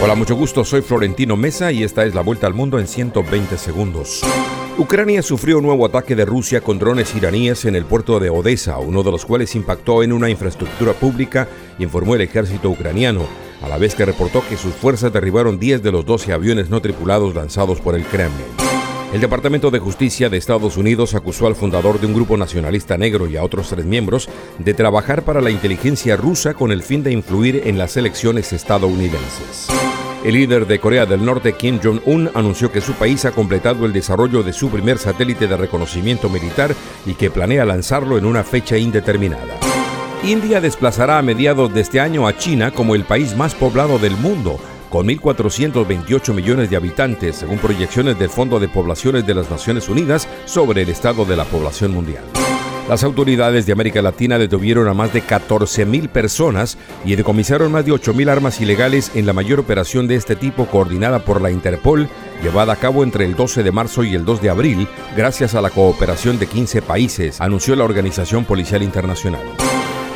Hola, mucho gusto, soy Florentino Mesa y esta es la vuelta al mundo en 120 segundos. Ucrania sufrió un nuevo ataque de Rusia con drones iraníes en el puerto de Odessa, uno de los cuales impactó en una infraestructura pública, informó el ejército ucraniano, a la vez que reportó que sus fuerzas derribaron 10 de los 12 aviones no tripulados lanzados por el Kremlin. El Departamento de Justicia de Estados Unidos acusó al fundador de un grupo nacionalista negro y a otros tres miembros de trabajar para la inteligencia rusa con el fin de influir en las elecciones estadounidenses. El líder de Corea del Norte, Kim Jong-un, anunció que su país ha completado el desarrollo de su primer satélite de reconocimiento militar y que planea lanzarlo en una fecha indeterminada. India desplazará a mediados de este año a China como el país más poblado del mundo, con 1.428 millones de habitantes, según proyecciones del Fondo de Poblaciones de las Naciones Unidas sobre el estado de la población mundial. Las autoridades de América Latina detuvieron a más de 14.000 personas y decomisaron más de 8.000 armas ilegales en la mayor operación de este tipo coordinada por la Interpol, llevada a cabo entre el 12 de marzo y el 2 de abril, gracias a la cooperación de 15 países, anunció la Organización Policial Internacional.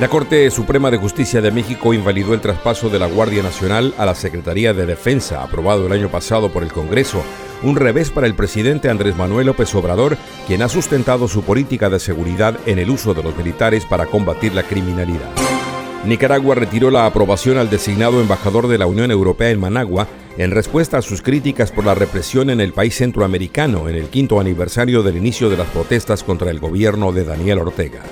La Corte Suprema de Justicia de México invalidó el traspaso de la Guardia Nacional a la Secretaría de Defensa, aprobado el año pasado por el Congreso, un revés para el presidente Andrés Manuel López Obrador, quien ha sustentado su política de seguridad en el uso de los militares para combatir la criminalidad. Nicaragua retiró la aprobación al designado embajador de la Unión Europea en Managua en respuesta a sus críticas por la represión en el país centroamericano en el quinto aniversario del inicio de las protestas contra el gobierno de Daniel Ortega.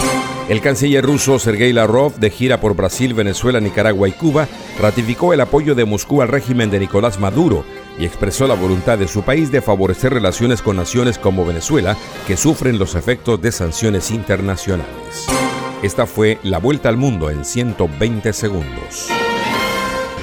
El canciller ruso Sergei Lavrov, de gira por Brasil, Venezuela, Nicaragua y Cuba, ratificó el apoyo de Moscú al régimen de Nicolás Maduro y expresó la voluntad de su país de favorecer relaciones con naciones como Venezuela, que sufren los efectos de sanciones internacionales. Esta fue la vuelta al mundo en 120 segundos.